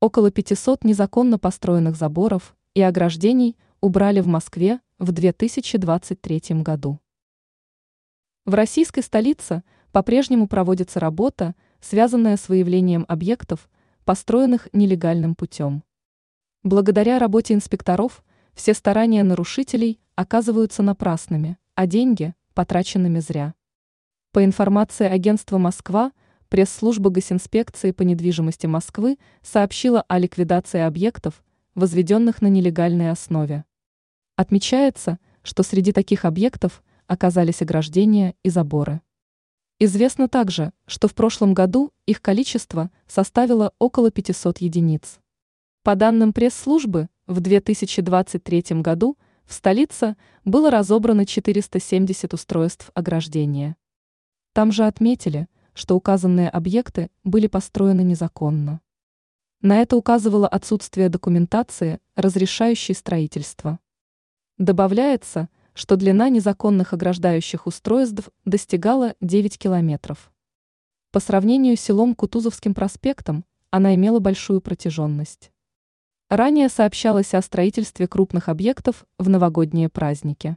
Около 500 незаконно построенных заборов и ограждений убрали в Москве в 2023 году. В российской столице по-прежнему проводится работа, связанная с выявлением объектов, построенных нелегальным путем. Благодаря работе инспекторов все старания нарушителей оказываются напрасными, а деньги – потраченными зря. По информации агентства «Москва», пресс-служба Госинспекции по недвижимости Москвы сообщила о ликвидации объектов, возведенных на нелегальной основе. Отмечается, что среди таких объектов оказались ограждения и заборы. Известно также, что в прошлом году их количество составило около 500 единиц. По данным пресс-службы, в 2023 году в столице было разобрано 470 устройств ограждения. Там же отметили, что указанные объекты были построены незаконно. На это указывало отсутствие документации, разрешающей строительство. Добавляется, что длина незаконных ограждающих устройств достигала 9 километров. По сравнению с селом Кутузовским проспектом, она имела большую протяженность. Ранее сообщалось о строительстве крупных объектов в новогодние праздники.